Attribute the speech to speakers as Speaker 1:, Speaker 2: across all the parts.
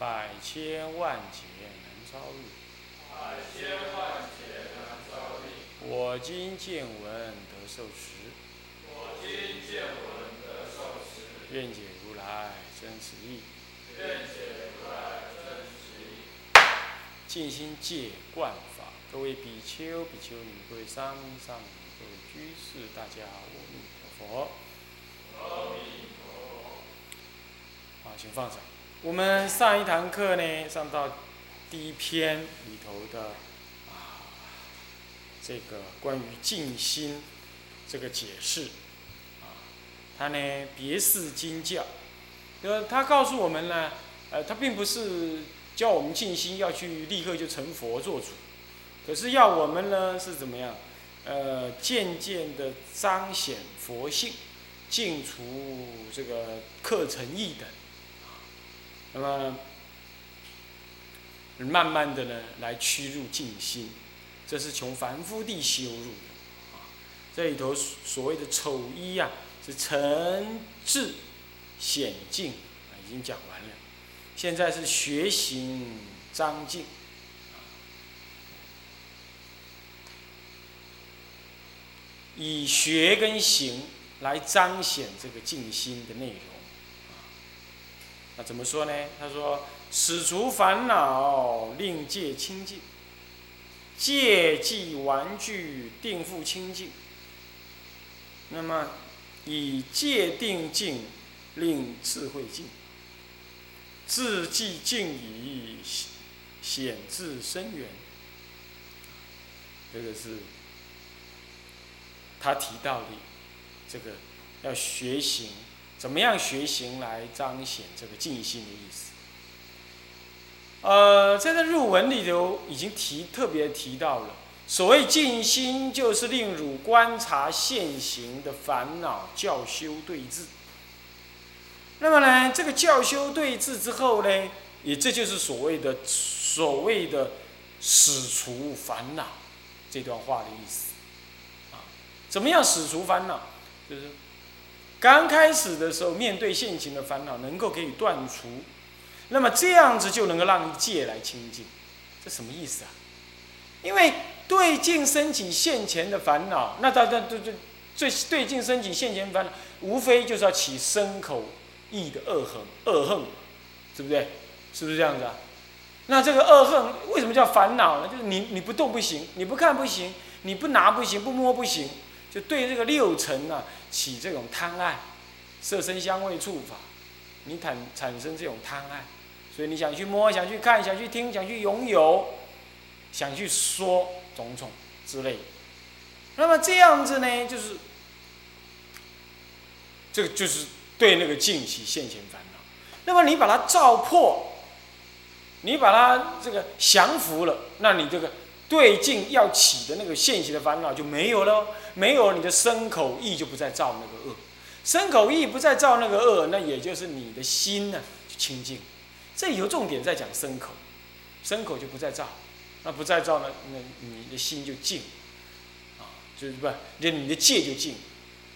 Speaker 1: 百千万劫难遭遇。百千万劫难遭遇我今见闻得受持。我今见闻得受持愿解如来真实义。尽心戒观法，各位比丘、比丘尼，各位上衣上女，各位居士，大家阿弥陀佛。好，请放上。我们上一堂课呢，上到第一篇里头的啊，这个关于静心这个解释啊，他呢别是经教，呃，他告诉我们呢，呃，他并不是叫我们静心要去立刻就成佛做主，可是要我们呢是怎么样？呃，渐渐的彰显佛性，净除这个课程义等。那么，慢慢的呢，来趋入静心，这是从凡夫地修入的啊。这里头所谓的丑衣呀，是诚智显静啊，已经讲完了。现在是学行张静，以学跟行来彰显这个静心的内容。怎么说呢？他说：“使除烦恼，令戒清净；戒即玩具，定复清净。那么以戒定静，令智慧净；智即静矣，显智深远。”这个是他提到的，这个要学行。怎么样学行来彰显这个静心的意思？呃，在这入文里头已经提特别提到了，所谓静心，就是令汝观察现行的烦恼教修对治。那么呢，这个教修对治之后呢，也这就是所谓的所谓的使除烦恼这段话的意思。啊，怎么样使除烦恼？就是。刚开始的时候，面对现行的烦恼，能够给予断除，那么这样子就能够让戒来清净，这什么意思啊？因为对境升起现前的烦恼，那大家对对最对境升起现前烦恼，无非就是要起身口意的恶恨，恶恨，对不对？是不是这样子啊？那这个恶恨为什么叫烦恼呢？就是你你不动不行，你不看不行，你不拿不行，不摸不行。就对这个六尘啊起这种贪爱，色身香味触法，你产产生这种贪爱，所以你想去摸，想去看，想去听，想去拥有，想去说种种之类。那么这样子呢，就是这个就是对那个境起现前烦恼。那么你把它照破，你把它这个降服了，那你这个。对境要起的那个现行的烦恼就没有了，没有你的身口意就不再造那个恶，身口意不再造那个恶，那也就是你的心呢就清净。这有重点在讲身口，身口就不再造，那不再造呢，那你的心就静，啊，就是不，就你的戒就静。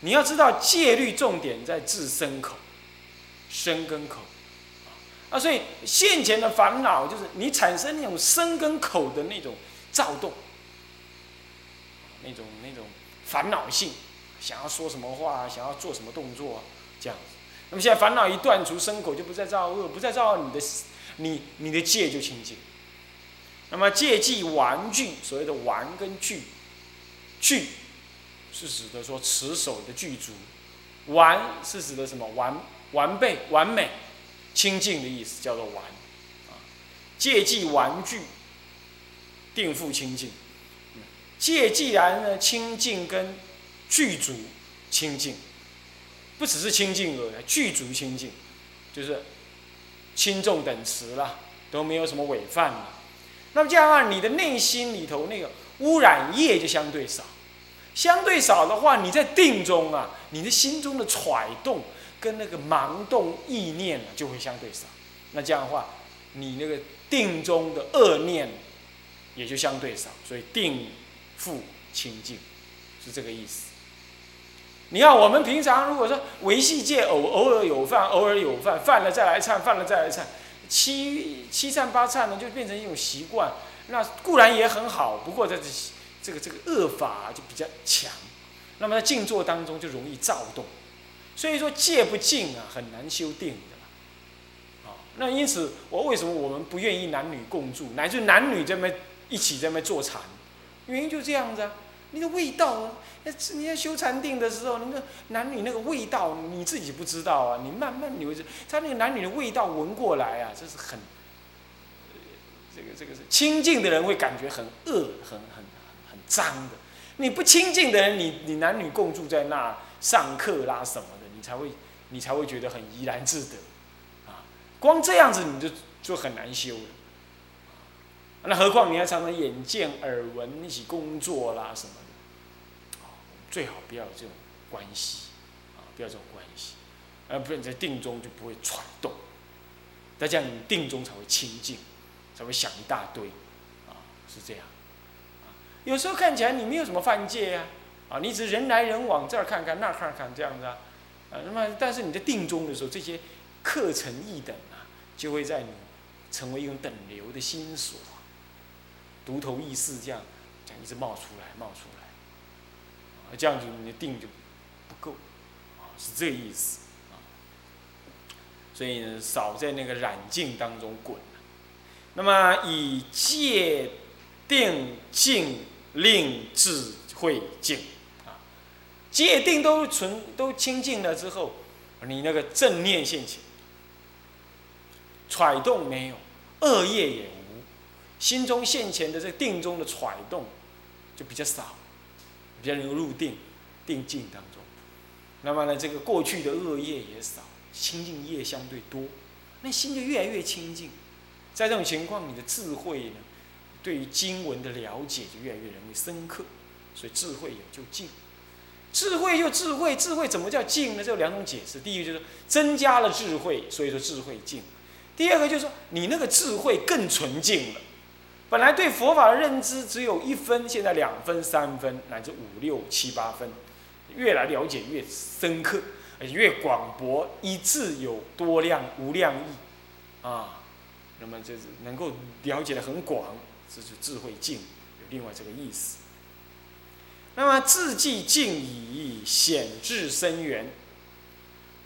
Speaker 1: 你要知道戒律重点在治身口，身跟口，啊，所以现前的烦恼就是你产生那种身跟口的那种。躁动，那种那种烦恼性，想要说什么话，想要做什么动作，这样子。那么现在烦恼一断除，生口就不再造恶，不再造你的你你的戒就清净。那么戒即完具，所谓的完跟具，具是指的说持守的具足，完是指的什么完完备完美清净的意思，叫做完。啊，戒即完具。定复清净，戒既然呢清净跟具足清净，不只是清净而已，具足清净，就是轻重等持了，都没有什么违犯了。那么这样的话，你的内心里头那个污染业就相对少。相对少的话，你在定中啊，你的心中的揣动跟那个盲动意念啊就会相对少。那这样的话，你那个定中的恶念也就相对少。所以定复清净，是这个意思。你看，我们平常如果说维系戒偶偶尔有犯，偶尔有犯，犯了再来忏，犯了再来忏，七七忏八忏呢，就变成一种习惯。那固然也很好，不过在这这个这个恶法就比较强。那么在静坐当中就容易躁动，所以说戒不静啊，很难修定的嘛。啊，那因此我为什么我们不愿意男女共住，乃至男女这么一起在那坐禅，原因就这样子啊。你的味道，那你在修禅定的时候，那个男女那个味道，你自己不知道啊。你慢慢你会知，他那个男女的味道闻过来啊，这是很，这个这个是清净的人会感觉很恶，很很很脏的。你不清净的人，你你男女共住在那上课啦什么的，你才会你才会觉得很怡然自得，啊，光这样子你就就很难修了。那何况你还常常眼见耳闻一起工作啦什么的？最好不要有这种关系，啊，不要这种关系，而不然在定中就不会揣动，那这样你定中才会清净，才会想一大堆，啊，是这样，啊，有时候看起来你没有什么犯戒呀，啊，你只是人来人往这儿看看那儿看看这样子啊，啊，那么但是你在定中的时候，这些课程一等啊，就会在你成为一种等流的心所，独头意识这样，这样一直冒出来，冒出来。这样子你的定就不够，啊，是这个意思，啊，所以呢，少在那个染净当中滚。那么以戒定静令智慧净，啊，戒定都纯都清净了之后，你那个正念现前，揣动没有，恶业也无，心中现前的这定中的揣动就比较少。比较能够入定、定境当中，那么呢，这个过去的恶业也少，清净业相对多，那心就越来越清净。在这种情况，你的智慧呢，对于经文的了解就越来越容易深刻，所以智慧有就静。智慧就智慧，智慧怎么叫静呢？这有两种解释。第一个就是增加了智慧，所以说智慧静；第二个就是说你那个智慧更纯净了。本来对佛法的认知只有一分，现在两分、三分，乃至五六七八分，越来了解越深刻，而且越广博，一字有多量无量义，啊，那么就是能够了解的很广，这是智慧境，有另外这个意思。那么智寂静矣，显智深远，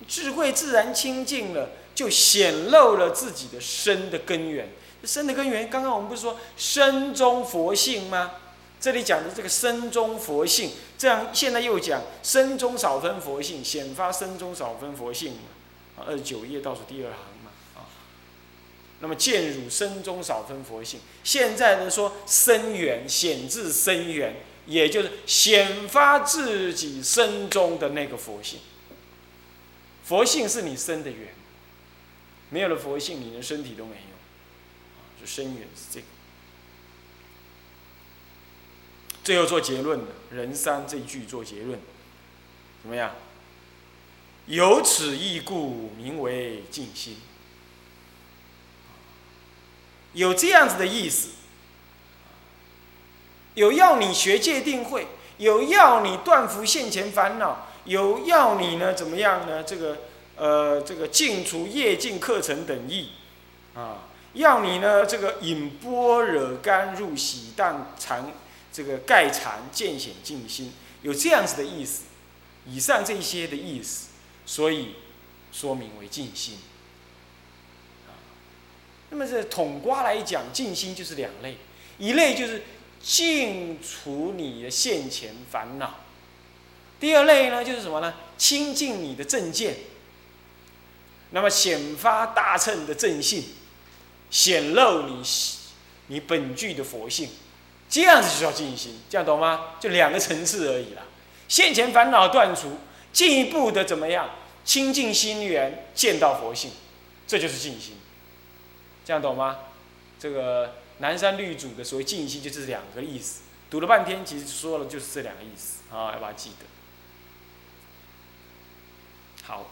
Speaker 1: 智慧自然清净了，就显露了自己的深的根源。生的根源，刚刚我们不是说生中佛性吗？这里讲的这个生中佛性，这样现在又讲生中少分佛性，显发生中少分佛性嘛？啊，二十九页倒数第二行嘛，啊。那么见汝生中少分佛性，现在呢说生源显自生源，也就是显发自己身中的那个佛性。佛性是你生的源，没有了佛性，你连身体都没有。深远是这个，最后做结论的“人三”这句做结论，怎么样？有此义故，名为静心。有这样子的意思，有要你学戒定慧，有要你断除现前烦恼，有要你呢怎么样呢？这个呃，这个净除业净课程等意，啊。要你呢，这个引波惹干入喜荡禅，这个盖禅见显静心，有这样子的意思。以上这些的意思，所以说明为静心。那么这统瓜来讲，静心就是两类，一类就是净除你的现前烦恼，第二类呢就是什么呢？清净你的正见，那么显发大乘的正性。显露你你本具的佛性，这样子就叫静心，这样懂吗？就两个层次而已啦。现前烦恼断除，进一步的怎么样？清净心源，见到佛性，这就是静心。这样懂吗？这个南山律祖的所谓静心就是两个意思，读了半天其实说了就是这两个意思啊，要把它记得。好，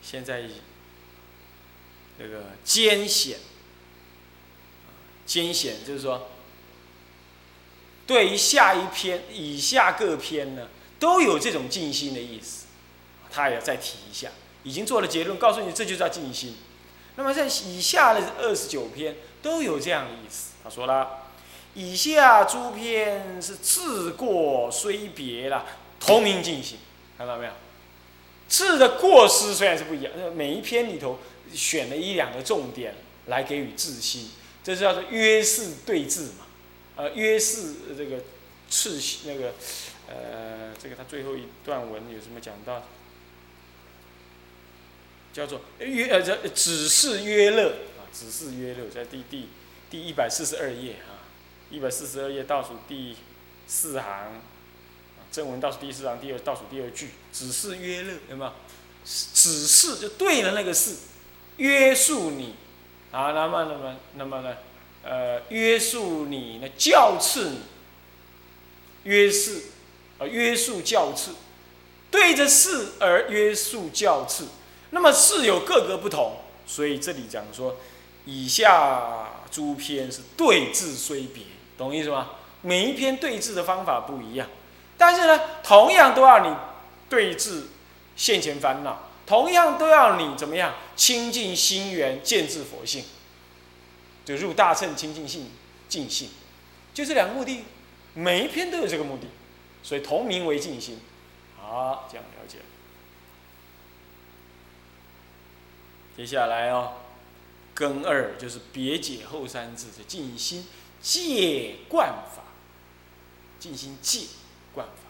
Speaker 1: 现在这个艰险，艰险就是说，对于下一篇以下各篇呢，都有这种静心的意思，他也要再提一下，已经做了结论，告诉你这就叫静心。那么在以下的二十九篇都有这样的意思。他说了，以下诸篇是自过虽别了，同名静心，看到没有？字的过失虽然是不一样，每一篇里头选了一两个重点来给予自心，这是叫做约式对字嘛？呃，约式这个次那个呃，这个他最后一段文有什么讲到？叫做约呃这只是约乐啊，只是约乐，在第第第一百四十二页啊，一百四十二页倒数第四行。正文倒数第四行第二倒数第二句，只是约乐，有没有？只是就对了那个是，约束你啊，那么那么那么呢？呃，约束你呢，教次你，约束啊，约束教次，对着事而约束教次。那么事有各个不同，所以这里讲说，以下诸篇是对字虽别，懂意思吗？每一篇对字的方法不一样。但是呢，同样都要你对治现前烦恼，同样都要你怎么样清净心源，见智佛性，就入大乘清净性净性，就这两个目的，每一篇都有这个目的，所以同名为净心。好，这样了解。接下来哦，根二就是别解后三字的净心戒观法，净心戒。观法，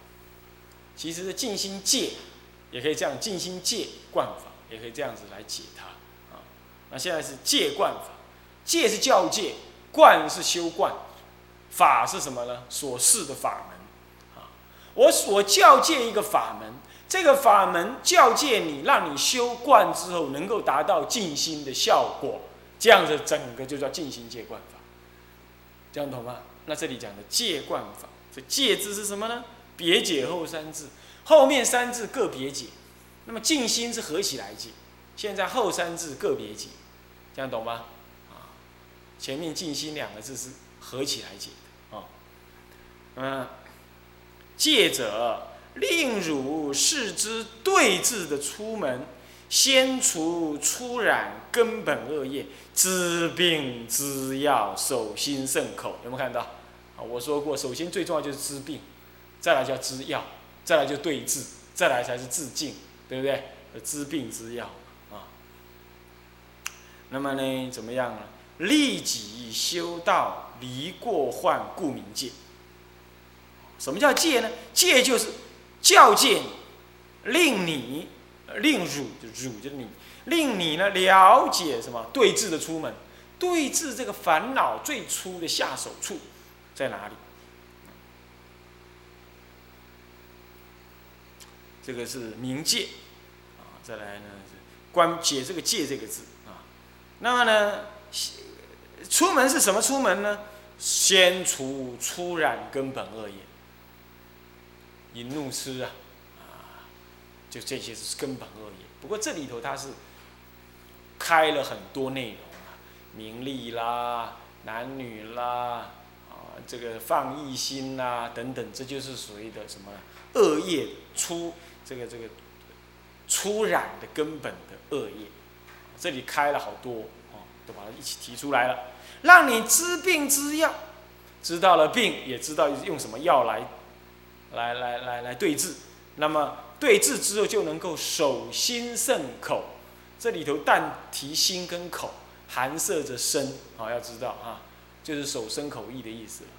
Speaker 1: 其实静心戒也可以这样，静心戒观法也可以这样子来解它啊。那现在是戒观法，戒是教戒，观是修观，法是什么呢？所示的法门啊。我所教戒一个法门，这个法门教戒你，让你修观之后能够达到静心的效果，这样子整个就叫静心戒观法，这样懂吗？那这里讲的戒观法。这戒字是什么呢？别解后三字，后面三字个别解，那么静心是合起来解。现在后三字个别解，这样懂吗？啊，前面静心两个字是合起来解的啊。嗯，戒者令汝视之对治的出门，先除出染根本恶业，知病知药，守心慎口，有没有看到？啊我说过，首先最重要就是治病，再来叫知药，再来就对治，再来才是治境，对不对？治病之药啊。那么呢，怎么样呢？利己修道，离过患，故名戒。什么叫戒呢？戒就是教戒，令你，令汝就汝就是你，令你呢了解什么对治的出门，对治这个烦恼最初的下手处。在哪里？这个是冥界啊。再来呢是关解这个“戒”这个字啊。那么呢，出门是什么出门呢？先除出染根本恶业，淫怒痴啊啊，就这些是根本恶业。不过这里头它是开了很多内容啊，名利啦，男女啦。啊这个放逸心呐，等等，这就是所谓的什么恶业出这个这个出染的根本的恶业，这里开了好多哦，都把它一起提出来了，让你知病知药，知道了病，也知道用什么药来来来来来对治，那么对治之后就能够守心慎口，这里头但提心跟口，含摄着身。啊，要知道啊。就是守身口意的意思了，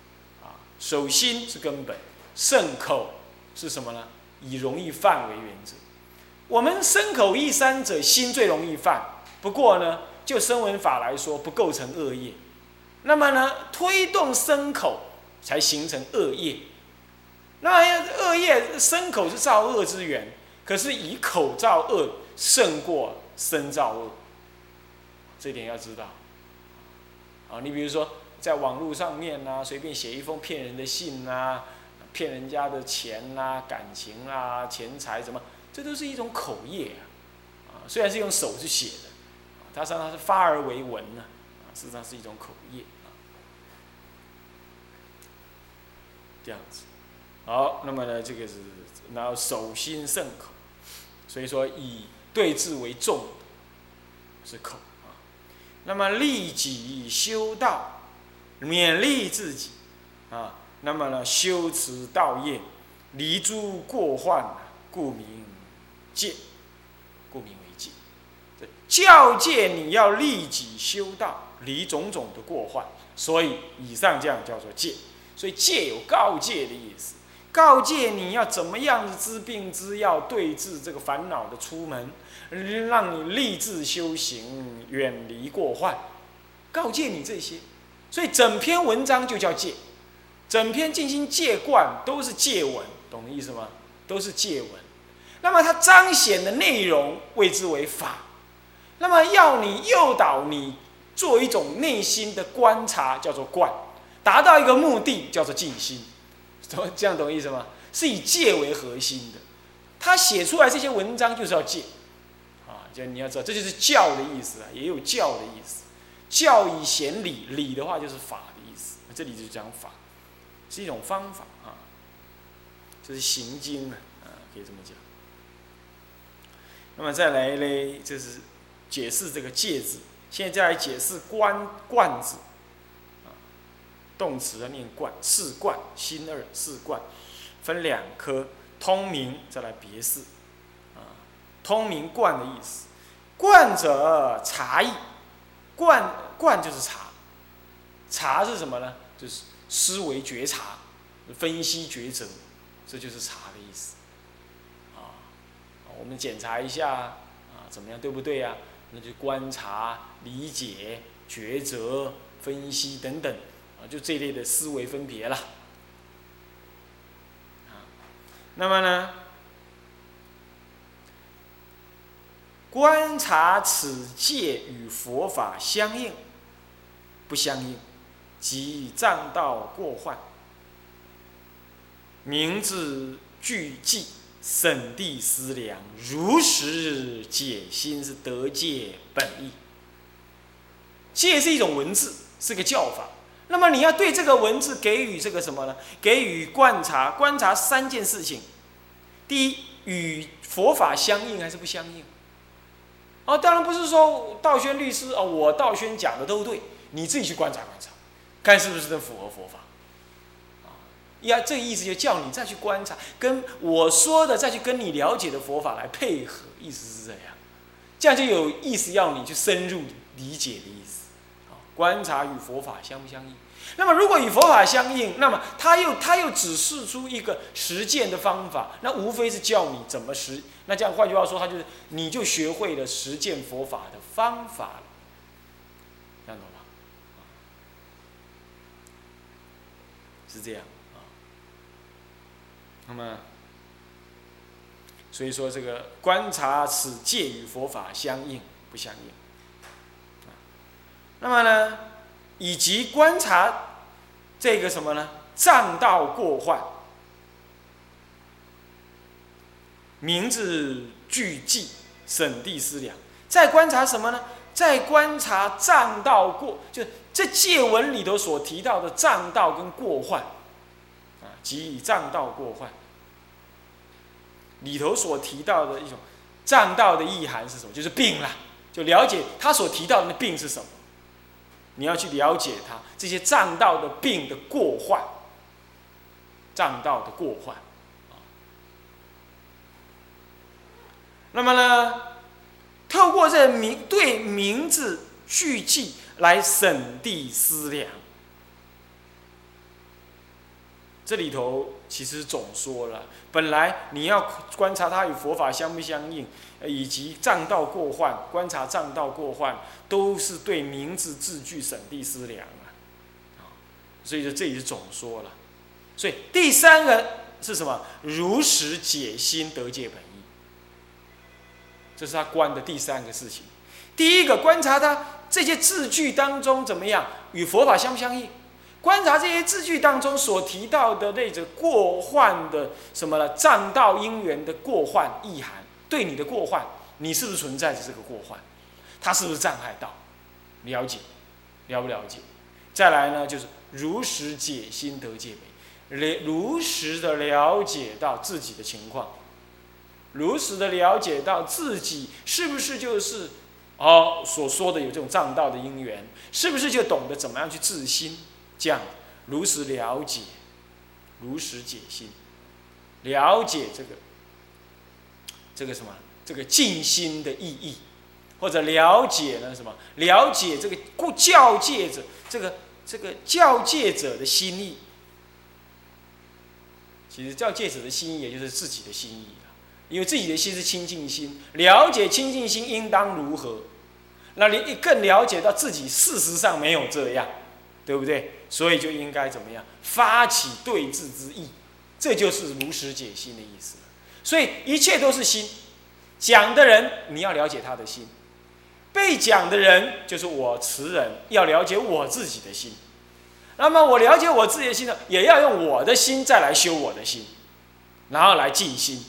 Speaker 1: 啊，守心是根本，慎口是什么呢？以容易犯为原则。我们身口意三者，心最容易犯。不过呢，就声闻法来说，不构成恶业。那么呢，推动身口才形成恶业。那恶业身口是造恶之源，可是以口造恶胜过身造恶，这点要知道。啊，你比如说在网络上面啊，随便写一封骗人的信呐，骗人家的钱啊、感情啊、钱财什么，这都是一种口业啊。啊，虽然是用手去写的，它实际上是发而为文呢，啊，实上是一种口业啊。这样子，好，那么呢，这个是然后手心胜口，所以说以对治为重是口啊。那么利己修道，勉励自己，啊，那么呢修持道业，离诸过患，故名戒，故名为戒。这教戒你要立己修道，离种种的过患，所以以上这样叫做戒。所以戒有告诫的意思，告诫你要怎么样子治病之药，对治这个烦恼的出门。让你立志修行，远离过患，告诫你这些，所以整篇文章就叫戒，整篇进行戒观都是戒文，懂的意思吗？都是戒文。那么它彰显的内容谓之为法，那么要你诱导你做一种内心的观察，叫做观，达到一个目的叫做静心，懂 这样懂意思吗？是以戒为核心的，他写出来这些文章就是要戒。啊就你要知道，这就是教的意思啊，也有教的意思。教以显理，理的话就是法的意思。这里就讲法，是一种方法啊，这是行经啊，啊，可以这么讲。那么再来嘞，就是解释这个戒字。现在来解释观观字啊，动词要念观，四观，心二四观，分两科，通明再来别释。通明观的意思，观者察意，观观就是察，察是什么呢？就是思维觉察，分析抉择，这就是察的意思。啊，我们检查一下啊，怎么样对不对呀？那就观察、理解、抉择、分析等等，啊，就这类的思维分别了。啊，那么呢？观察此界与佛法相应，不相应，即障道过患。明智具记，审地思量，如实解心，是得戒本意。戒是一种文字，是个教法。那么你要对这个文字给予这个什么呢？给予观察，观察三件事情。第一，与佛法相应还是不相应？哦，当然不是说道宣律师哦，我道宣讲的都对，你自己去观察观察，看是不是能符合佛法。啊，呀，这个意思就叫你再去观察，跟我说的再去跟你了解的佛法来配合，意思是这样，这样就有意思要你去深入理解的意思。啊，观察与佛法相不相应？那么如果与佛法相应，那么他又他又指示出一个实践的方法，那无非是教你怎么实。那这样换句话说，他就是你就学会了实践佛法的方法了，这样懂吗？是这样啊。那么，所以说这个观察此戒与佛法相应不相应？那么呢？以及观察这个什么呢？障道过患，名字俱记，审地思量。在观察什么呢？在观察障道过，就这戒文里头所提到的障道跟过患，啊，即以障道过患里头所提到的一种障道的意涵是什么？就是病了，就了解他所提到的病是什么。你要去了解它这些障道的病的过患，障道的过患，那么呢，透过这名对名字续记来审地思量，这里头其实总说了，本来你要观察它与佛法相不相应。以及障道过患，观察障道过患，都是对名字字句审地思量啊，所以说这里是总说了，所以第三个是什么？如实解心得戒本意，这是他观的第三个事情。第一个观察它这些字句当中怎么样与佛法相不相应？观察这些字句当中所提到的那种过患的什么呢？障道因缘的过患意涵，对你的过患，你是不是存在着这个过患？它是不是障碍到？了解，了不了解？再来呢，就是如实解心得戒美，了如实的了解到自己的情况，如实的了解到自己是不是就是哦所说的有这种障道的因缘，是不是就懂得怎么样去自心？这样如实了解，如实解心，了解这个这个什么这个静心的意义，或者了解呢什么？了解这个故教戒者这个这个教戒者的心意。其实教戒者的心意，也就是自己的心意啊，因为自己的心是清净心，了解清净心应当如何，那你更了解到自己事实上没有这样。对不对？所以就应该怎么样发起对峙之意，这就是如实解心的意思。所以一切都是心，讲的人你要了解他的心，被讲的人就是我词人要了解我自己的心。那么我了解我自己的心呢，也要用我的心再来修我的心，然后来静心。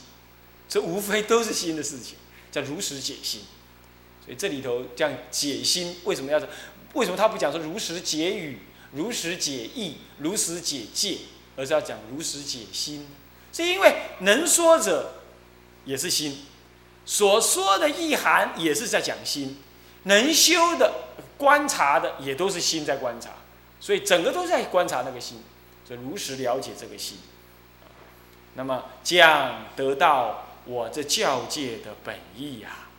Speaker 1: 这无非都是心的事情，叫如实解心。所以这里头这样解心，为什么要？为什么他不讲说如实解语、如实解义、如实解戒，而是要讲如实解心？是因为能说者也是心，所说的意涵也是在讲心，能修的、观察的也都是心在观察，所以整个都在观察那个心，所以如实了解这个心，那么将得到我这教界的本意呀。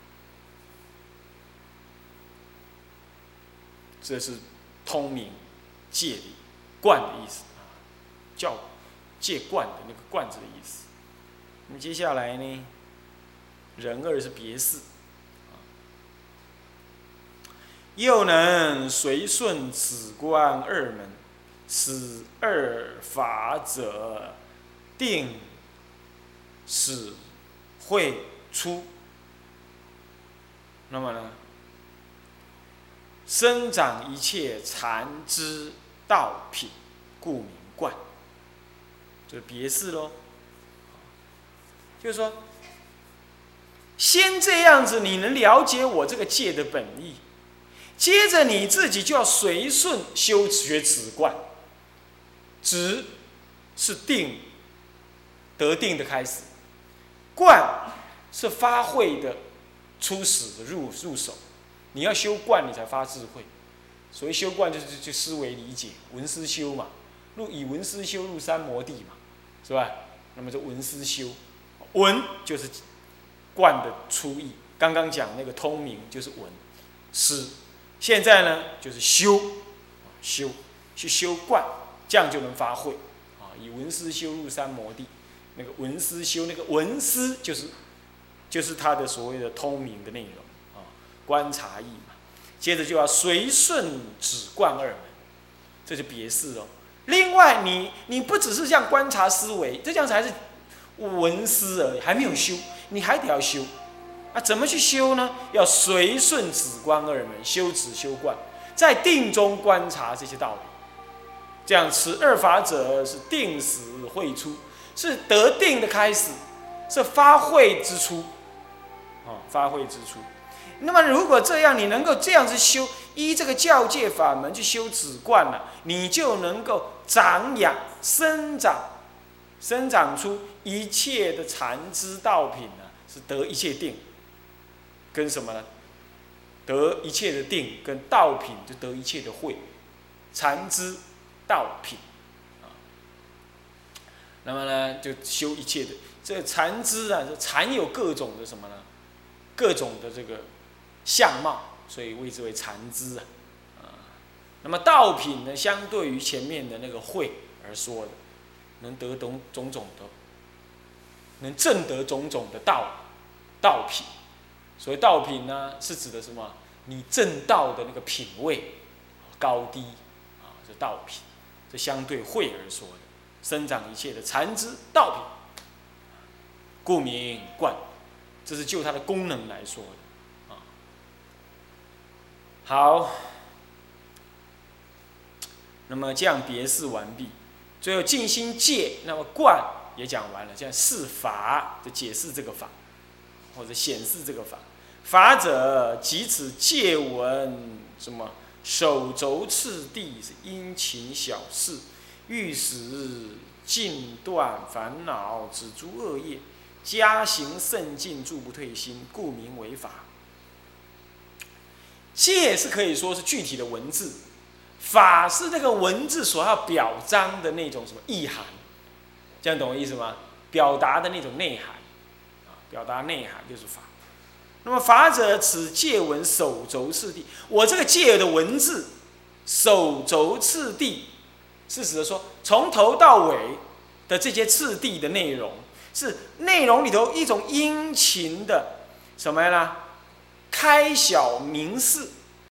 Speaker 1: 这是通明戒理观的意思啊，教戒观的那个观字的意思。那么接下来呢，人二是别事，又能随顺此观二门，此二法者定使会出。那么呢？生长一切禅之道品，故名观。这别事喽。就是说，先这样子，你能了解我这个戒的本意，接着你自己就要随顺修学此观。执是定，得定的开始；观是发慧的初始的入入手。你要修观，你才发智慧。所谓修观，就是就思维理解，闻思修嘛。入以闻思修入三摩地嘛，是吧？那么这闻思修，闻就是观的初意。刚刚讲那个通明就是闻思，现在呢就是修，修去修观，这样就能发慧啊。以闻思修入三摩地，那个闻思修那个闻思就是就是他的所谓的通明的内容。观察意嘛，接着就要随顺止观二门，这就别事哦。另外，你你不只是这样观察思维，这样子还是闻思而已，还没有修，你还得要修。啊怎么去修呢？要随顺止观二门，修止修观，在定中观察这些道理。这样此二法者是定时会出，是得定的开始，是发慧之初。啊，发慧之初。那么，如果这样，你能够这样子修，依这个教界法门去修止观了，你就能够长养、生长、生长出一切的禅知道品呢，是得一切定，跟什么呢？得一切的定，跟道品就得一切的慧，禅知道品啊。那么呢，就修一切的这禅知啊，这禅有各种的什么呢？各种的这个。相貌，所以谓之为禅知啊，啊，那么道品呢，相对于前面的那个慧而说的，能得懂种种的，能证得种种的道道品。所谓道品呢，是指的什么？你正道的那个品位高低啊，这道品。这相对慧而说的，生长一切的禅知道品，故名观。这是就它的功能来说的。好，那么这样别示完毕，最后静心戒，那么观也讲完了，这样释法就解释这个法，或者显示这个法。法者，即此戒文什么手肘次第是殷勤小事，欲使尽断烦恼，止诸恶业，加行甚进，助不退心，故名为法。戒是可以说是具体的文字，法是这个文字所要表彰的那种什么意涵，这样懂我意思吗？表达的那种内涵，啊，表达内涵就是法。那么法者，此戒文手轴次第。我这个戒的文字，手轴次第，是指的说，从头到尾的这些次第的内容，是内容里头一种殷勤的什么呀？开小明寺，